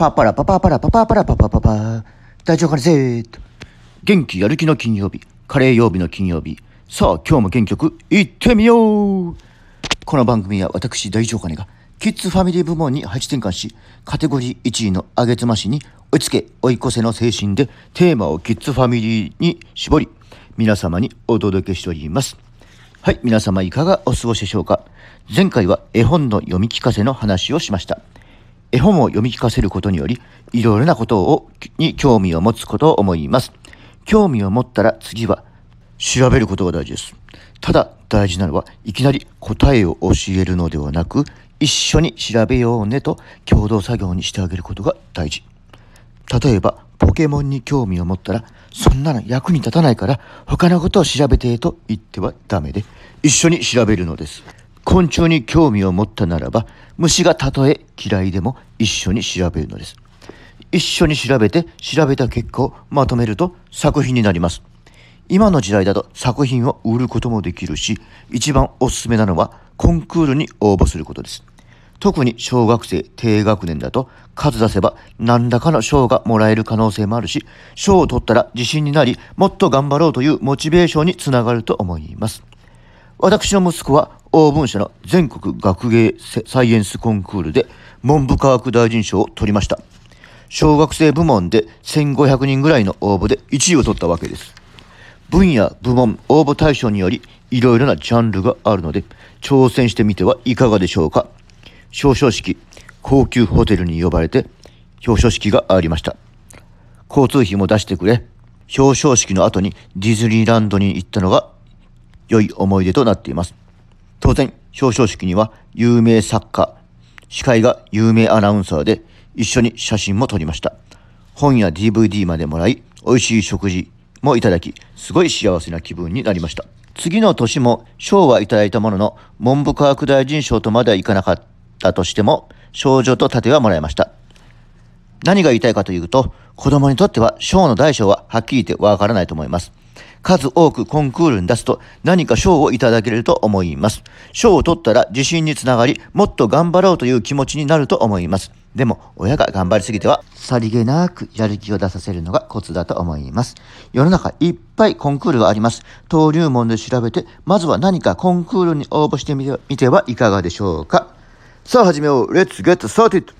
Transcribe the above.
パパラパパパラパパパラパパパパ。大丈夫かなせーと。元気やる気の金曜日。カレー曜日の金曜日。さあ、今日も元気よく行ってみようこの番組は私、大丈夫かねが、キッズファミリー部門に配置転換し、カテゴリー1位のあげつましに追いつけ、追い越せの精神でテーマをキッズファミリーに絞り、皆様にお届けしております。はい、皆様いかがお過ごしでしょうか前回は絵本の読み聞かせの話をしました。絵本を読み聞かせることにより、いろいろなことをに興味を持つことを思います。興味を持ったら次は調べることが大事です。ただ大事なのはいきなり答えを教えるのではなく、一緒に調べようねと共同作業にしてあげることが大事。例えば、ポケモンに興味を持ったら、そんなの役に立たないから他のことを調べてと言ってはダメで、一緒に調べるのです。昆虫に興味を持ったならば、虫がたとえ嫌いでも一緒に調べるのです。一緒に調べて調べた結果をまとめると作品になります。今の時代だと作品を売ることもできるし、一番おすすめなのはコンクールに応募することです。特に小学生低学年だと数出せば何らかの賞がもらえる可能性もあるし、賞を取ったら自信になり、もっと頑張ろうというモチベーションにつながると思います。私の息子は欧文社の全国学芸サイエンスコンクールで文部科学大臣賞を取りました。小学生部門で1500人ぐらいの応募で1位を取ったわけです。分野、部門、応募対象によりいろいろなジャンルがあるので挑戦してみてはいかがでしょうか。表彰式、高級ホテルに呼ばれて表彰式がありました。交通費も出してくれ、表彰式の後にディズニーランドに行ったのが良い思い出となっています。当然、表彰式には有名作家、司会が有名アナウンサーで一緒に写真も撮りました。本や DVD までもらい、美味しい食事もいただき、すごい幸せな気分になりました。次の年も賞はいただいたものの、文部科学大臣賞とまではいかなかったとしても、賞状と盾はもらいました。何が言いたいかというと、子供にとっては賞の大小ははっきり言ってわからないと思います。数多くコンクールに出すと何か賞をいただけると思います。賞を取ったら自信につながり、もっと頑張ろうという気持ちになると思います。でも、親が頑張りすぎては、さりげなくやる気を出させるのがコツだと思います。世の中いっぱいコンクールがあります。登竜門で調べて、まずは何かコンクールに応募してみてはいかがでしょうか。さあ始めよう。Let's get started!